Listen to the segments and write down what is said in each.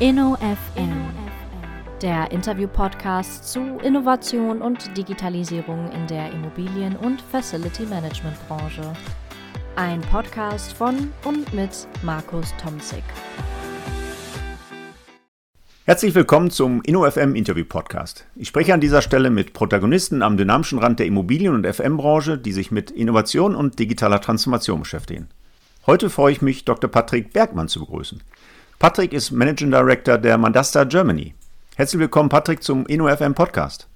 InnoFM, der Interview-Podcast zu Innovation und Digitalisierung in der Immobilien- und Facility Management-Branche. Ein Podcast von und mit Markus Tomzig. Herzlich willkommen zum InnoFM Interview Podcast. Ich spreche an dieser Stelle mit Protagonisten am dynamischen Rand der Immobilien- und FM-Branche, die sich mit Innovation und digitaler Transformation beschäftigen. Heute freue ich mich, Dr. Patrick Bergmann zu begrüßen. Patrick ist Managing Director der Mandasta Germany. Herzlich willkommen, Patrick, zum InnoFM Podcast.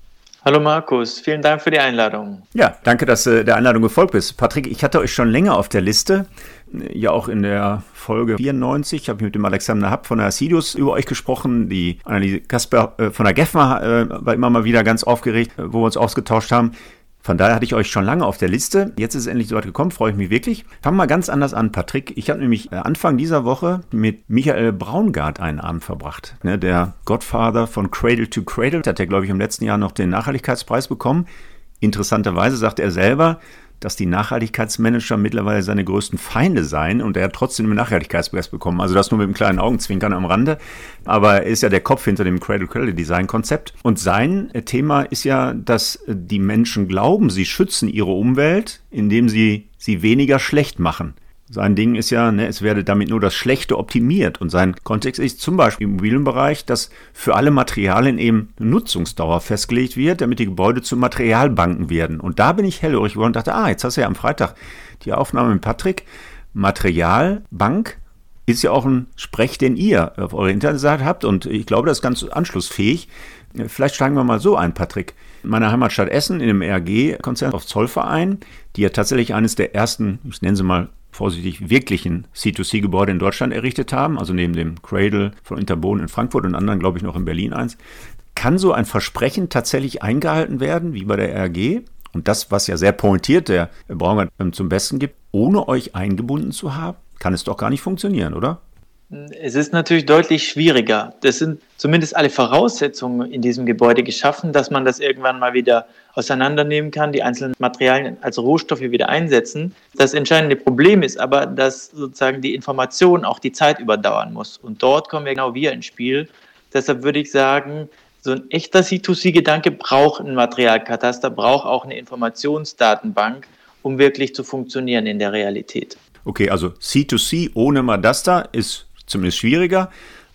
Hallo Markus, vielen Dank für die Einladung. Ja, danke, dass du der Einladung gefolgt bist. Patrick, ich hatte euch schon länger auf der Liste. Ja, auch in der Folge 94 habe ich mit dem Alexander Happ von der Asidus über euch gesprochen. Die Anneliese Kasper äh, von der GEFMA äh, war immer mal wieder ganz aufgeregt, wo wir uns ausgetauscht haben. Von daher hatte ich euch schon lange auf der Liste. Jetzt ist es endlich so weit gekommen, freue ich mich wirklich. Fangen wir ganz anders an, Patrick. Ich habe nämlich äh, Anfang dieser Woche mit Michael Braungart einen Abend verbracht. Ne, der Godfather von Cradle to Cradle. Hat ja, glaube ich, im letzten Jahr noch den Nachhaltigkeitspreis bekommen. Interessanterweise sagt er selber, dass die Nachhaltigkeitsmanager mittlerweile seine größten Feinde seien und er hat trotzdem einen Nachhaltigkeitspreis bekommen. Also das nur mit einem kleinen Augenzwinkern am Rande. Aber er ist ja der Kopf hinter dem Cradle Cradle Design Konzept. Und sein Thema ist ja, dass die Menschen glauben, sie schützen ihre Umwelt, indem sie sie weniger schlecht machen. Sein Ding ist ja, ne, es werde damit nur das Schlechte optimiert. Und sein Kontext ist zum Beispiel im Immobilienbereich, dass für alle Materialien eben Nutzungsdauer festgelegt wird, damit die Gebäude zu Materialbanken werden. Und da bin ich hellhörig geworden und dachte, ah, jetzt hast du ja am Freitag die Aufnahme mit Patrick. Materialbank ist ja auch ein Sprech, den ihr auf eurer Internetseite habt. Und ich glaube, das ist ganz anschlussfähig. Vielleicht steigen wir mal so ein, Patrick. In meiner Heimatstadt Essen, in dem RG-Konzern auf Zollverein, die ja tatsächlich eines der ersten, ich nenne sie mal vorsichtig, wirklichen C2C-Gebäude in Deutschland errichtet haben, also neben dem Cradle von Interbohn in Frankfurt und anderen, glaube ich, noch in Berlin eins. Kann so ein Versprechen tatsächlich eingehalten werden, wie bei der RG? Und das, was ja sehr pointiert der Braungart zum Besten gibt, ohne euch eingebunden zu haben, kann es doch gar nicht funktionieren, oder? Es ist natürlich deutlich schwieriger. Das sind zumindest alle Voraussetzungen in diesem Gebäude geschaffen, dass man das irgendwann mal wieder auseinandernehmen kann, die einzelnen Materialien als Rohstoffe wieder einsetzen. Das entscheidende Problem ist aber, dass sozusagen die Information auch die Zeit überdauern muss. Und dort kommen wir genau wir ins Spiel. Deshalb würde ich sagen, so ein echter C2C-Gedanke braucht ein Materialkataster, braucht auch eine Informationsdatenbank, um wirklich zu funktionieren in der Realität. Okay, also C2C ohne Madasta ist zumindest schwieriger.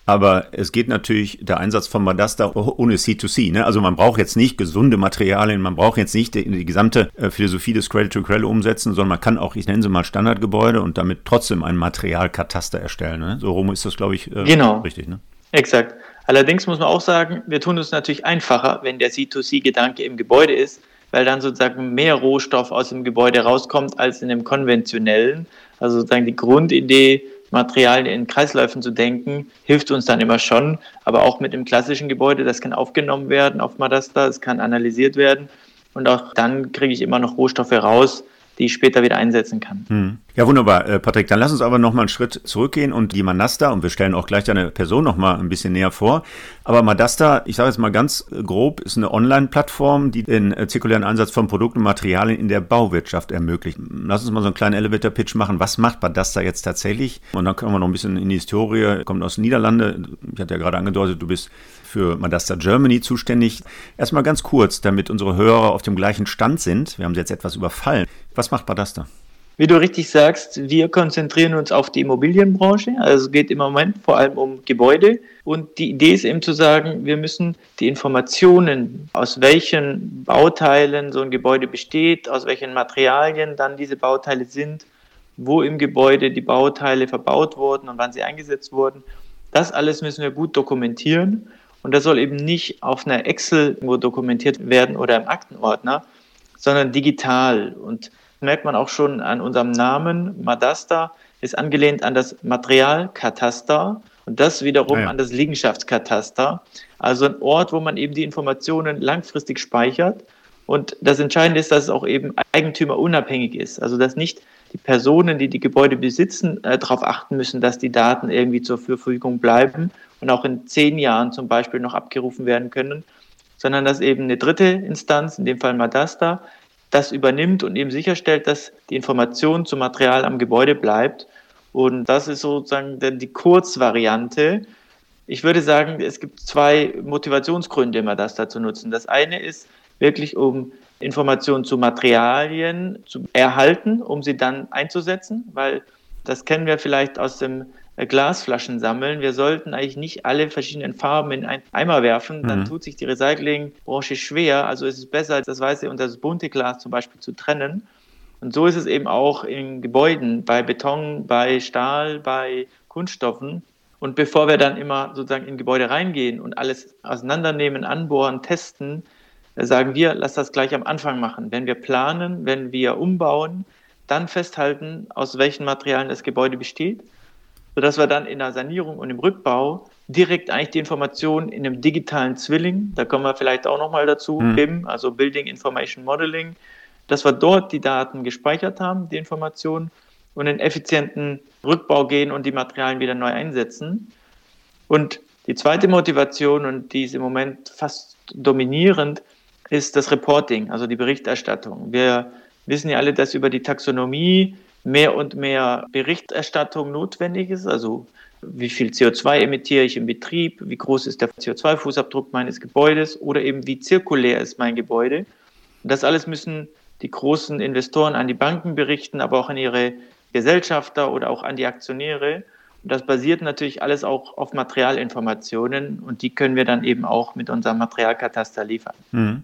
Aber es geht natürlich der Einsatz von Madasta ohne C2C. Ne? Also man braucht jetzt nicht gesunde Materialien, man braucht jetzt nicht die, die gesamte äh, Philosophie des Cradle-to-Cradle umsetzen, sondern man kann auch, ich nenne sie mal Standardgebäude und damit trotzdem ein Materialkataster erstellen. Ne? So rum ist das, glaube ich, äh, genau. richtig. Ne? Exakt. Allerdings muss man auch sagen, wir tun es natürlich einfacher, wenn der C2C-Gedanke im Gebäude ist, weil dann sozusagen mehr Rohstoff aus dem Gebäude rauskommt als in dem konventionellen. Also sozusagen die Grundidee Materialien in Kreisläufen zu denken, hilft uns dann immer schon. Aber auch mit dem klassischen Gebäude, das kann aufgenommen werden auf Madasta, es kann analysiert werden. Und auch dann kriege ich immer noch Rohstoffe raus, die ich später wieder einsetzen kann. Hm. Ja, wunderbar. Äh, Patrick, dann lass uns aber noch mal einen Schritt zurückgehen und die Manasta, und wir stellen auch gleich deine Person noch mal ein bisschen näher vor. Aber Madasta, ich sage jetzt mal ganz äh, grob, ist eine Online-Plattform, die den äh, zirkulären Einsatz von Produkten und Materialien in der Bauwirtschaft ermöglicht. Lass uns mal so einen kleinen Elevator-Pitch machen. Was macht Madasta jetzt tatsächlich? Und dann können wir noch ein bisschen in die Historie, kommt aus den Niederlanden. Ich hatte ja gerade angedeutet, du bist für Madasta Germany zuständig. Erstmal ganz kurz, damit unsere Hörer auf dem gleichen Stand sind. Wir haben sie jetzt etwas überfallen. Was macht Madasta? Wie du richtig sagst, wir konzentrieren uns auf die Immobilienbranche. Also es geht im Moment vor allem um Gebäude. Und die Idee ist eben zu sagen, wir müssen die Informationen, aus welchen Bauteilen so ein Gebäude besteht, aus welchen Materialien dann diese Bauteile sind, wo im Gebäude die Bauteile verbaut wurden und wann sie eingesetzt wurden. Das alles müssen wir gut dokumentieren. Und das soll eben nicht auf einer Excel nur dokumentiert werden oder im Aktenordner, sondern digital. Und merkt man auch schon an unserem Namen. Madasta ist angelehnt an das Materialkataster und das wiederum ah ja. an das Liegenschaftskataster. Also ein Ort, wo man eben die Informationen langfristig speichert. Und das Entscheidende ist, dass es auch eben eigentümerunabhängig ist. Also dass nicht die Personen, die die Gebäude besitzen, äh, darauf achten müssen, dass die Daten irgendwie zur Verfügung bleiben und auch in zehn Jahren zum Beispiel noch abgerufen werden können, sondern dass eben eine dritte Instanz, in dem Fall Madasta, das übernimmt und eben sicherstellt, dass die Information zum Material am Gebäude bleibt. Und das ist sozusagen die Kurzvariante. Ich würde sagen, es gibt zwei Motivationsgründe, immer das da zu nutzen. Das eine ist wirklich, um Informationen zu Materialien zu erhalten, um sie dann einzusetzen, weil das kennen wir vielleicht aus dem Glasflaschen sammeln. Wir sollten eigentlich nicht alle verschiedenen Farben in einen Eimer werfen, dann mhm. tut sich die Recyclingbranche schwer. Also ist es besser, das weiße und das bunte Glas zum Beispiel zu trennen. Und so ist es eben auch in Gebäuden, bei Beton, bei Stahl, bei Kunststoffen. Und bevor wir dann immer sozusagen in Gebäude reingehen und alles auseinandernehmen, anbohren, testen, äh, sagen wir, lass das gleich am Anfang machen. Wenn wir planen, wenn wir umbauen, dann festhalten, aus welchen Materialien das Gebäude besteht, sodass wir dann in der Sanierung und im Rückbau direkt eigentlich die Informationen in einem digitalen Zwilling, da kommen wir vielleicht auch nochmal dazu, mhm. BIM, also Building Information Modeling, dass wir dort die Daten gespeichert haben, die Informationen und in effizienten Rückbau gehen und die Materialien wieder neu einsetzen. Und die zweite Motivation, und die ist im Moment fast dominierend, ist das Reporting, also die Berichterstattung. Wir wissen ja alle, dass über die Taxonomie mehr und mehr Berichterstattung notwendig ist. Also wie viel CO2 emittiere ich im Betrieb, wie groß ist der CO2-Fußabdruck meines Gebäudes oder eben wie zirkulär ist mein Gebäude. Und das alles müssen die großen Investoren an die Banken berichten, aber auch an ihre Gesellschafter oder auch an die Aktionäre. Das basiert natürlich alles auch auf Materialinformationen und die können wir dann eben auch mit unserem Materialkataster liefern. Mhm.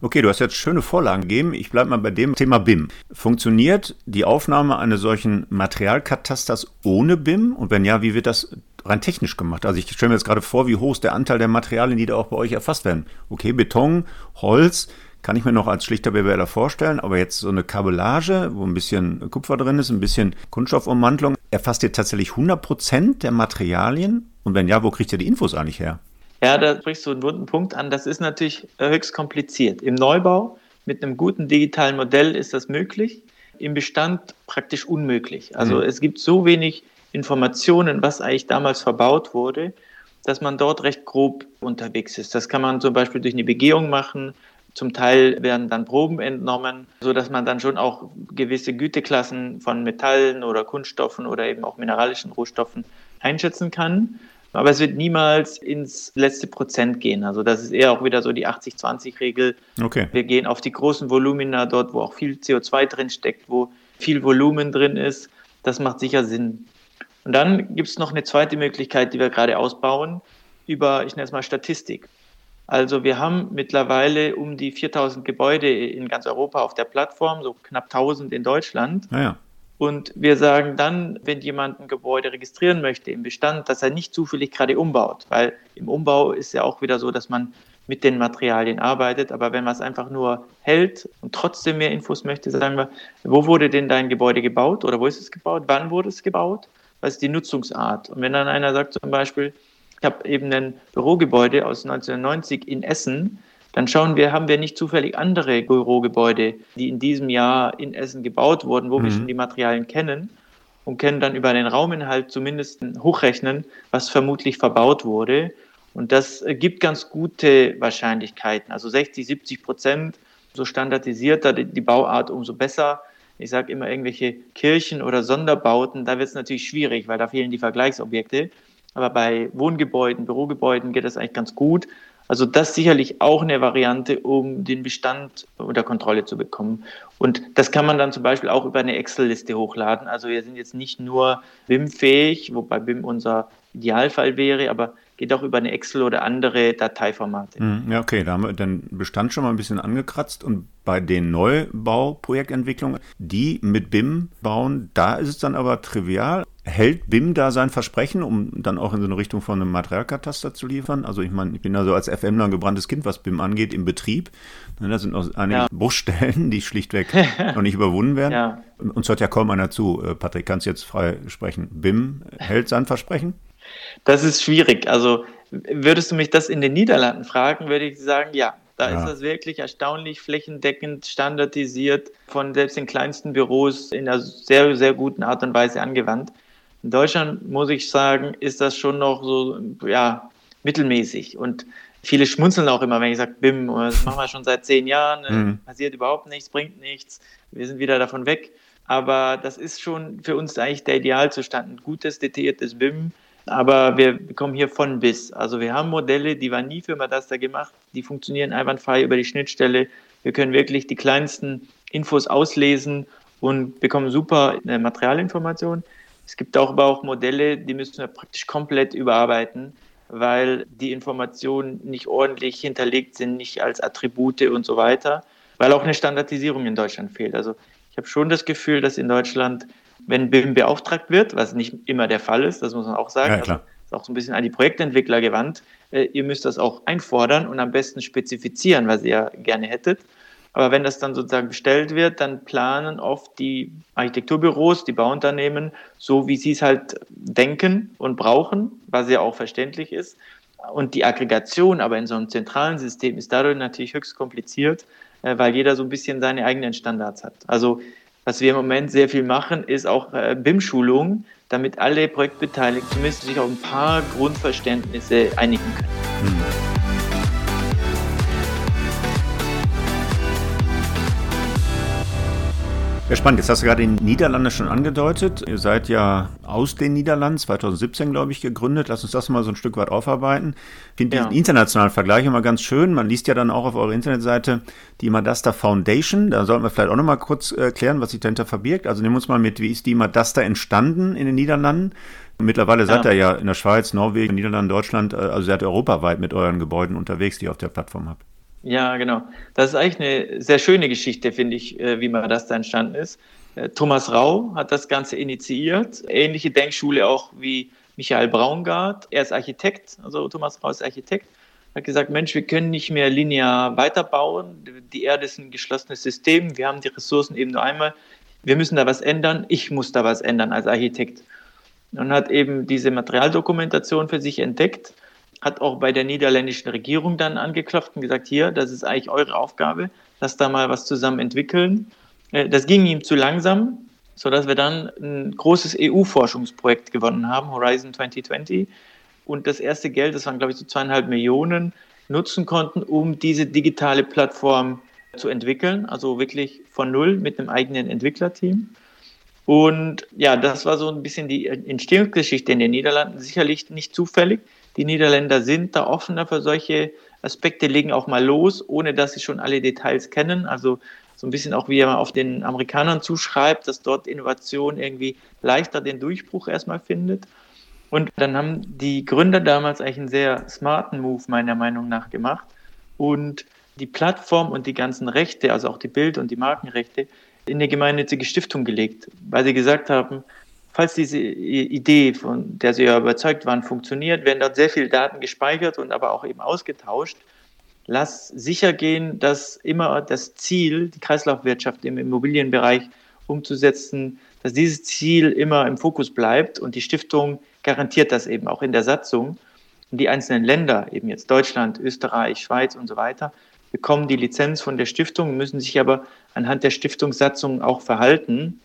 Okay, du hast jetzt schöne Vorlagen gegeben. Ich bleibe mal bei dem Thema BIM. Funktioniert die Aufnahme eines solchen Materialkatasters ohne BIM? Und wenn ja, wie wird das rein technisch gemacht? Also ich stelle mir jetzt gerade vor, wie hoch ist der Anteil der Materialien, die da auch bei euch erfasst werden. Okay, Beton, Holz, kann ich mir noch als schlichter BWLer vorstellen, aber jetzt so eine Kabellage, wo ein bisschen Kupfer drin ist, ein bisschen Kunststoffummantelung, erfasst ihr tatsächlich 100% der Materialien? Und wenn ja, wo kriegt ihr die Infos eigentlich her? Ja, da sprichst du einen wunden Punkt an. Das ist natürlich höchst kompliziert. Im Neubau mit einem guten digitalen Modell ist das möglich, im Bestand praktisch unmöglich. Also mhm. es gibt so wenig Informationen, was eigentlich damals verbaut wurde, dass man dort recht grob unterwegs ist. Das kann man zum Beispiel durch eine Begehung machen, zum Teil werden dann Proben entnommen, so dass man dann schon auch gewisse Güteklassen von Metallen oder Kunststoffen oder eben auch mineralischen Rohstoffen einschätzen kann. Aber es wird niemals ins letzte Prozent gehen. Also das ist eher auch wieder so die 80-20-Regel. Okay. Wir gehen auf die großen Volumina dort, wo auch viel CO2 drin steckt, wo viel Volumen drin ist. Das macht sicher Sinn. Und dann gibt es noch eine zweite Möglichkeit, die wir gerade ausbauen, über, ich nenne es mal Statistik. Also wir haben mittlerweile um die 4000 Gebäude in ganz Europa auf der Plattform, so knapp 1000 in Deutschland. Naja. Ah und wir sagen dann, wenn jemand ein Gebäude registrieren möchte im Bestand, dass er nicht zufällig gerade umbaut, weil im Umbau ist ja auch wieder so, dass man mit den Materialien arbeitet. Aber wenn man es einfach nur hält und trotzdem mehr Infos möchte, sagen wir, wo wurde denn dein Gebäude gebaut oder wo ist es gebaut? Wann wurde es gebaut? Was ist die Nutzungsart? Und wenn dann einer sagt zum Beispiel, ich habe eben ein Bürogebäude aus 1990 in Essen. Dann schauen wir, haben wir nicht zufällig andere Bürogebäude, die in diesem Jahr in Essen gebaut wurden, wo mhm. wir schon die Materialien kennen und können dann über den Rauminhalt zumindest hochrechnen, was vermutlich verbaut wurde. Und das gibt ganz gute Wahrscheinlichkeiten. Also 60, 70 Prozent, so standardisierter die Bauart, umso besser. Ich sage immer irgendwelche Kirchen oder Sonderbauten, da wird es natürlich schwierig, weil da fehlen die Vergleichsobjekte. Aber bei Wohngebäuden, Bürogebäuden geht das eigentlich ganz gut. Also das sicherlich auch eine Variante, um den Bestand unter Kontrolle zu bekommen. Und das kann man dann zum Beispiel auch über eine Excel-Liste hochladen. Also wir sind jetzt nicht nur BIM-fähig, wobei BIM unser Idealfall wäre, aber geht auch über eine Excel oder andere Dateiformate. Hm, ja, okay, da haben wir den Bestand schon mal ein bisschen angekratzt und bei den Neubauprojektentwicklungen, die mit BIM bauen, da ist es dann aber trivial. Hält BIM da sein Versprechen, um dann auch in so eine Richtung von einem Materialkataster zu liefern? Also ich meine, ich bin da so als FMler ein gebranntes Kind, was BIM angeht, im Betrieb. Ne, da sind noch einige ja. Bruchstellen, die schlichtweg noch nicht überwunden werden. Ja. Uns hört ja kaum einer zu. Äh, Patrick, kannst du jetzt frei sprechen. BIM hält sein Versprechen? Das ist schwierig. Also würdest du mich das in den Niederlanden fragen, würde ich sagen, ja. Da ja. ist das wirklich erstaunlich flächendeckend standardisiert von selbst den kleinsten Büros in einer sehr, sehr guten Art und Weise angewandt. In Deutschland, muss ich sagen, ist das schon noch so, ja, mittelmäßig. Und viele schmunzeln auch immer, wenn ich sage, BIM, das machen wir schon seit zehn Jahren, äh, mhm. passiert überhaupt nichts, bringt nichts, wir sind wieder davon weg. Aber das ist schon für uns eigentlich der Idealzustand. Ein gutes, detailliertes BIM, Aber wir kommen hier von bis. Also wir haben Modelle, die waren nie für Madasta gemacht, die funktionieren einwandfrei über die Schnittstelle. Wir können wirklich die kleinsten Infos auslesen und bekommen super äh, Materialinformationen. Es gibt auch aber auch Modelle, die müssen wir praktisch komplett überarbeiten, weil die Informationen nicht ordentlich hinterlegt sind, nicht als Attribute und so weiter, weil auch eine Standardisierung in Deutschland fehlt. Also ich habe schon das Gefühl, dass in Deutschland, wenn BIM beauftragt wird, was nicht immer der Fall ist, das muss man auch sagen, ja, klar. Also, ist auch so ein bisschen an die Projektentwickler gewandt, äh, ihr müsst das auch einfordern und am besten spezifizieren, was ihr gerne hättet. Aber wenn das dann sozusagen bestellt wird, dann planen oft die Architekturbüros, die Bauunternehmen, so wie sie es halt denken und brauchen, was ja auch verständlich ist. Und die Aggregation aber in so einem zentralen System ist dadurch natürlich höchst kompliziert, äh, weil jeder so ein bisschen seine eigenen Standards hat. Also was wir im Moment sehr viel machen, ist auch äh, BIM-Schulungen, damit alle Projektbeteiligten zumindest sich auf ein paar Grundverständnisse einigen können. Mhm. Ja, spannend. Jetzt hast du gerade die Niederlande schon angedeutet. Ihr seid ja aus den Niederlanden, 2017, glaube ich, gegründet. Lass uns das mal so ein Stück weit aufarbeiten. Ich finde ja. diesen internationalen Vergleich immer ganz schön. Man liest ja dann auch auf eurer Internetseite die Madasta Foundation. Da sollten wir vielleicht auch noch mal kurz erklären, äh, was sich dahinter verbirgt. Also nehmen wir uns mal mit, wie ist die Madasta entstanden in den Niederlanden? Mittlerweile seid ihr ja in der Schweiz, Norwegen, Niederlanden, Deutschland, äh, also seid ihr europaweit mit euren Gebäuden unterwegs, die ihr auf der Plattform habt. Ja, genau. Das ist eigentlich eine sehr schöne Geschichte, finde ich, äh, wie man das da entstanden ist. Äh, Thomas Rau hat das Ganze initiiert. Ähnliche Denkschule auch wie Michael Braungart. Er ist Architekt, also Thomas Rau ist Architekt. Hat gesagt, Mensch, wir können nicht mehr linear weiterbauen. Die Erde ist ein geschlossenes System. Wir haben die Ressourcen eben nur einmal. Wir müssen da was ändern. Ich muss da was ändern als Architekt. Und hat eben diese Materialdokumentation für sich entdeckt hat auch bei der niederländischen Regierung dann angeklopft und gesagt, hier, das ist eigentlich eure Aufgabe, lasst da mal was zusammen entwickeln. Äh, das ging ihm zu langsam, sodass wir dann ein großes EU-Forschungsprojekt gewonnen haben, Horizon 2020. Und das erste Geld, das waren, glaube ich, so zweieinhalb Millionen, nutzen konnten, um diese digitale Plattform zu entwickeln, also wirklich von null mit einem eigenen Entwicklerteam. Und ja, das war so ein bisschen die Entstehungsgeschichte in den Niederlanden, sicherlich nicht zufällig. Die Niederländer sind da offener für solche Aspekte, legen auch mal los, ohne dass sie schon alle Details kennen. Also so ein bisschen auch wie er auf den Amerikanern zuschreibt, dass dort Innovation irgendwie leichter den Durchbruch erstmal findet. Und dann haben die Gründer damals eigentlich einen sehr smarten Move meiner Meinung nach gemacht und die Plattform und die ganzen Rechte, also auch die Bild- und die Markenrechte, in eine gemeinnützige Stiftung gelegt, weil sie gesagt haben, falls diese Idee, von der Sie ja überzeugt waren, funktioniert, werden dort sehr viele Daten gespeichert und aber auch eben ausgetauscht. Lass sicher gehen, dass immer das Ziel, die Kreislaufwirtschaft im Immobilienbereich umzusetzen, dass dieses Ziel immer im Fokus bleibt und die Stiftung garantiert das eben auch in der Satzung. Und die einzelnen Länder, eben jetzt Deutschland, Österreich, Schweiz und so weiter, bekommen die Lizenz von der Stiftung, müssen sich aber anhand der Stiftungssatzung auch verhalten.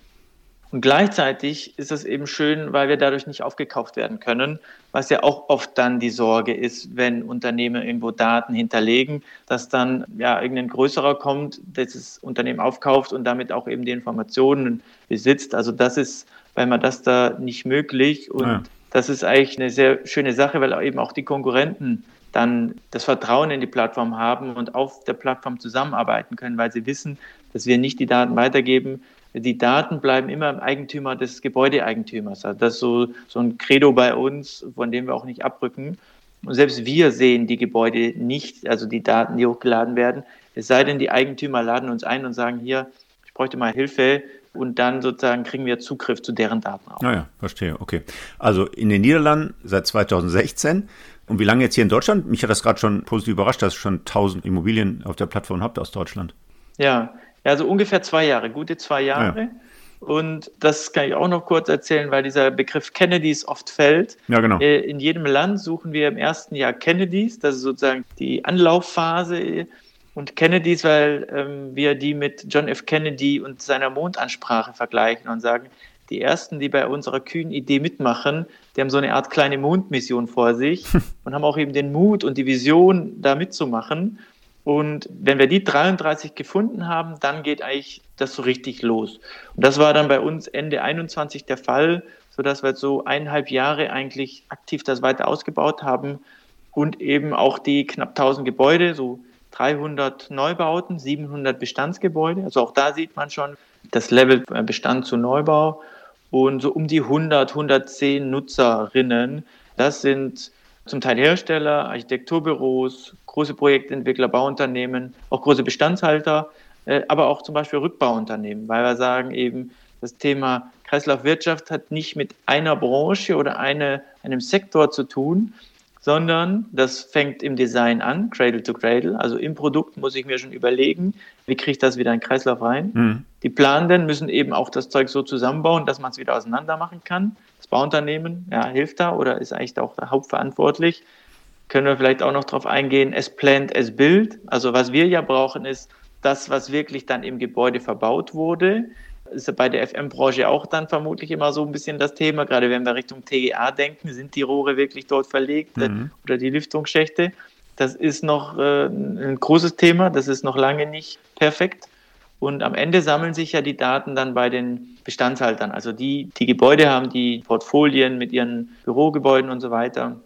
Und gleichzeitig ist es eben schön, weil wir dadurch nicht aufgekauft werden können, was ja auch oft dann die Sorge ist, wenn Unternehmen irgendwo Daten hinterlegen, dass dann ja irgendein größerer kommt, das Unternehmen aufkauft und damit auch eben die Informationen besitzt. Also das ist bei das da nicht möglich und ja. das ist eigentlich eine sehr schöne Sache, weil eben auch die Konkurrenten dann das Vertrauen in die Plattform haben und auf der Plattform zusammenarbeiten können, weil sie wissen, dass wir nicht die Daten weitergeben, die Daten bleiben immer im Eigentümer des Gebäudeeigentümers. Also das ist so, so ein Credo bei uns, von dem wir auch nicht abrücken. Und selbst wir sehen die Gebäude nicht, also die Daten, die hochgeladen werden. Es sei denn, die Eigentümer laden uns ein und sagen, hier, ich bräuchte mal Hilfe. Und dann sozusagen kriegen wir Zugriff zu deren Daten auch. Naja, verstehe, okay. Also in den Niederlanden seit 2016. Und wie lange jetzt hier in Deutschland? Mich hat das gerade schon positiv überrascht, dass ihr schon 1000 Immobilien auf der Plattform habt aus Deutschland. Ja, ja, also ungefähr zwei Jahre, gute zwei Jahre. Ja. Und das kann ich auch noch kurz erzählen, weil dieser Begriff Kennedys oft fällt. Ja, genau. Äh, in jedem Land suchen wir im ersten Jahr Kennedys, das ist sozusagen die Anlaufphase. Und Kennedys, weil ähm, wir die mit John F. Kennedy und seiner Mondansprache vergleichen und sagen, die ersten, die bei unserer kühnen Idee mitmachen, die haben so eine Art kleine Mondmission vor sich und haben auch eben den Mut und die Vision, da mitzumachen. Und wenn wir die 33 gefunden haben, dann geht eigentlich das so richtig los. Und das war dann bei uns Ende 21 der Fall. sodass wir so eineinhalb Jahre eigentlich aktiv das weiter ausgebaut haben und eben auch die knapp 1000 Gebäude, so 300 Neubauten, 700 Bestandsgebäude. Also auch da sieht man schon das Level Bestand zu Neubau und so um die 100, 110 Nutzerinnen. Das sind zum Teil Hersteller, Architekturbüros, große Projektentwickler, Bauunternehmen, auch große Bestandshalter, äh, aber auch zum Beispiel Rückbauunternehmen, weil wir sagen eben, das Thema Kreislaufwirtschaft hat nicht mit einer Branche oder eine, einem Sektor zu tun, sondern das fängt im Design an, Cradle to Cradle. Also im Produkt muss ich mir schon überlegen, wie kriege ich das wieder in den Kreislauf rein. Mhm. Die Planenden müssen eben auch das Zeug so zusammenbauen, dass man es wieder auseinander machen kann. Das Bauunternehmen ja, hilft da oder ist eigentlich auch hauptverantwortlich. Können wir vielleicht auch noch darauf eingehen, es plant, es build. Also was wir ja brauchen, ist das, was wirklich dann im Gebäude verbaut wurde ist bei der FM-Branche auch dann vermutlich immer so ein bisschen das Thema, gerade wenn wir Richtung TGA denken, sind die Rohre wirklich dort verlegt mhm. oder die Lüftungsschächte. Das ist noch äh, ein großes Thema, das ist noch lange nicht perfekt. Und am Ende sammeln sich ja die Daten dann bei den Bestandshaltern, also die, die Gebäude haben, die Portfolien mit ihren Bürogebäuden und so weiter.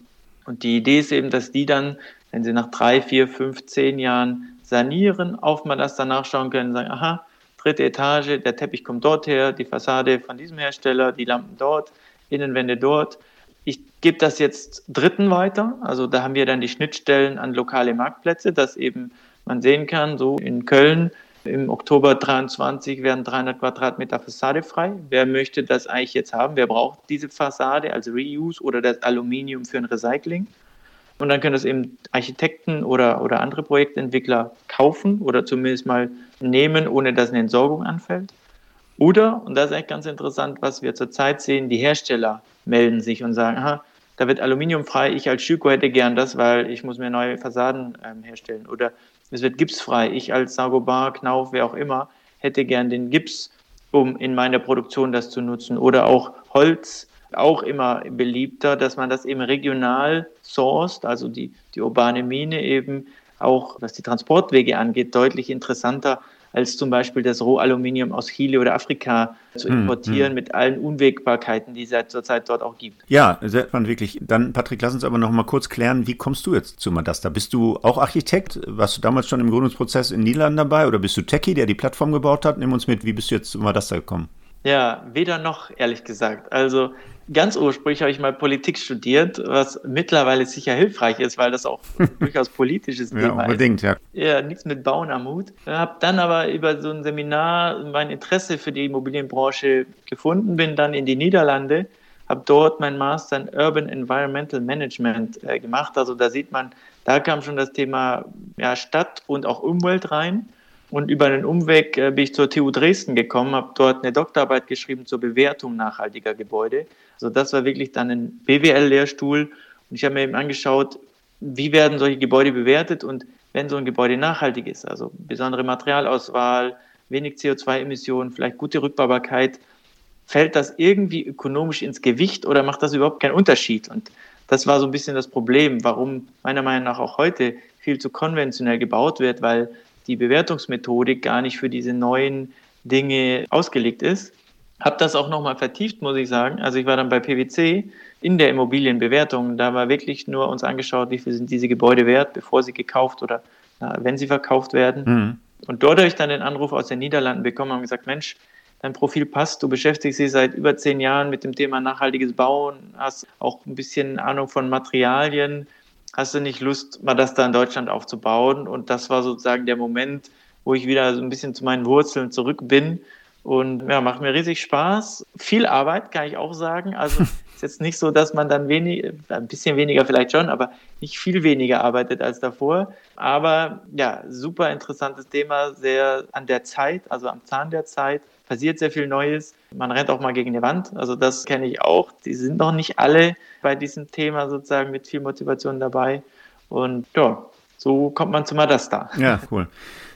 Und die Idee ist eben, dass die dann, wenn sie nach drei, vier, fünf, zehn Jahren sanieren, auf mal das danach schauen können, sagen, aha, dritte Etage, der Teppich kommt dort her, die Fassade von diesem Hersteller, die Lampen dort, Innenwände dort. Ich gebe das jetzt Dritten weiter, also da haben wir dann die Schnittstellen an lokale Marktplätze, dass eben man sehen kann, so in Köln im Oktober 23 werden 300 Quadratmeter Fassade frei. Wer möchte das eigentlich jetzt haben? Wer braucht diese Fassade als Reuse oder das Aluminium für ein Recycling? Und dann können das eben Architekten oder, oder andere Projektentwickler kaufen oder zumindest mal nehmen, ohne dass eine Entsorgung anfällt. Oder, und das ist eigentlich ganz interessant, was wir zurzeit sehen, die Hersteller melden sich und sagen, aha, da wird Aluminium frei, ich als Schüko hätte gern das, weil ich muss mir neue Fassaden ähm, herstellen. Oder es wird Gips frei, ich als Sagobar, Knauf, wer auch immer, hätte gern den Gips, um in meiner Produktion das zu nutzen. Oder auch Holz, auch immer beliebter, dass man das eben regional sourced, also die, die urbane Mine eben auch, was die Transportwege angeht, deutlich interessanter als zum Beispiel das Rohaluminium aus Chile oder Afrika zu hm, importieren, hm, mit allen Unwägbarkeiten, die es zurzeit dort auch gibt. Ja, sehr spannend, wirklich. Dann, Patrick, lass uns aber noch mal kurz klären, wie kommst du jetzt zu Madasta? Bist du auch Architekt? Warst du damals schon im Gründungsprozess in Niederlanden dabei oder bist du Techie, der die Plattform gebaut hat? Nimm uns mit, wie bist du jetzt zu Madasta gekommen? Ja, weder noch, ehrlich gesagt. Also ganz ursprünglich habe ich mal Politik studiert, was mittlerweile sicher hilfreich ist, weil das auch durchaus politisches Thema ja, unbedingt, ist. Ja, ja, nichts mit Bauen am Hut. Habe dann aber über so ein Seminar mein Interesse für die Immobilienbranche gefunden, bin dann in die Niederlande, habe dort mein Master in Urban Environmental Management äh, gemacht. Also da sieht man, da kam schon das Thema ja, Stadt und auch Umwelt rein. Und über einen Umweg äh, bin ich zur TU Dresden gekommen, habe dort eine Doktorarbeit geschrieben zur Bewertung nachhaltiger Gebäude. Also das war wirklich dann ein BWL-Lehrstuhl. Und ich habe mir eben angeschaut, wie werden solche Gebäude bewertet und wenn so ein Gebäude nachhaltig ist, also besondere Materialauswahl, wenig CO2-Emissionen, vielleicht gute Rückbaubarkeit, fällt das irgendwie ökonomisch ins Gewicht oder macht das überhaupt keinen Unterschied? Und das war so ein bisschen das Problem, warum meiner Meinung nach auch heute viel zu konventionell gebaut wird, weil die Bewertungsmethodik gar nicht für diese neuen Dinge ausgelegt ist. Habe das auch nochmal vertieft, muss ich sagen. Also ich war dann bei PwC in der Immobilienbewertung. Da war wirklich nur uns angeschaut, wie viel sind diese Gebäude wert, bevor sie gekauft oder na, wenn sie verkauft werden. Mhm. Und dort habe ich dann den Anruf aus den Niederlanden bekommen und gesagt, Mensch, dein Profil passt, du beschäftigst dich seit über zehn Jahren mit dem Thema nachhaltiges Bauen, hast auch ein bisschen Ahnung von Materialien, hast du nicht Lust, mal das da in Deutschland aufzubauen? Und das war sozusagen der Moment, wo ich wieder so ein bisschen zu meinen Wurzeln zurück bin. Und ja, macht mir riesig Spaß. Viel Arbeit, kann ich auch sagen. Also ist jetzt nicht so, dass man dann wenig, ein bisschen weniger vielleicht schon, aber nicht viel weniger arbeitet als davor. Aber ja, super interessantes Thema, sehr an der Zeit, also am Zahn der Zeit passiert sehr viel Neues. Man rennt auch mal gegen die Wand. Also das kenne ich auch. Die sind noch nicht alle bei diesem Thema sozusagen mit viel Motivation dabei. Und ja, so kommt man zu Madasta. Ja, cool.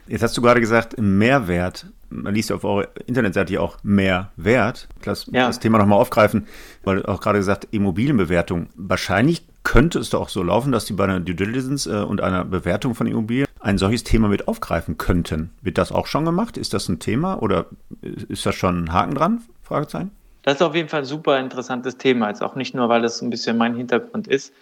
Jetzt hast du gerade gesagt, Mehrwert. Man liest ja auf eurer Internetseite ja auch Mehrwert. Das, ja. das Thema nochmal aufgreifen, weil du auch gerade gesagt, Immobilienbewertung. Wahrscheinlich könnte es doch auch so laufen, dass die bei einer Due Diligence äh, und einer Bewertung von Immobilien ein solches Thema mit aufgreifen könnten. Wird das auch schon gemacht? Ist das ein Thema oder ist das schon ein Haken dran? Fragezeichen. Das ist auf jeden Fall ein super interessantes Thema, jetzt auch nicht nur, weil das ein bisschen mein Hintergrund ist,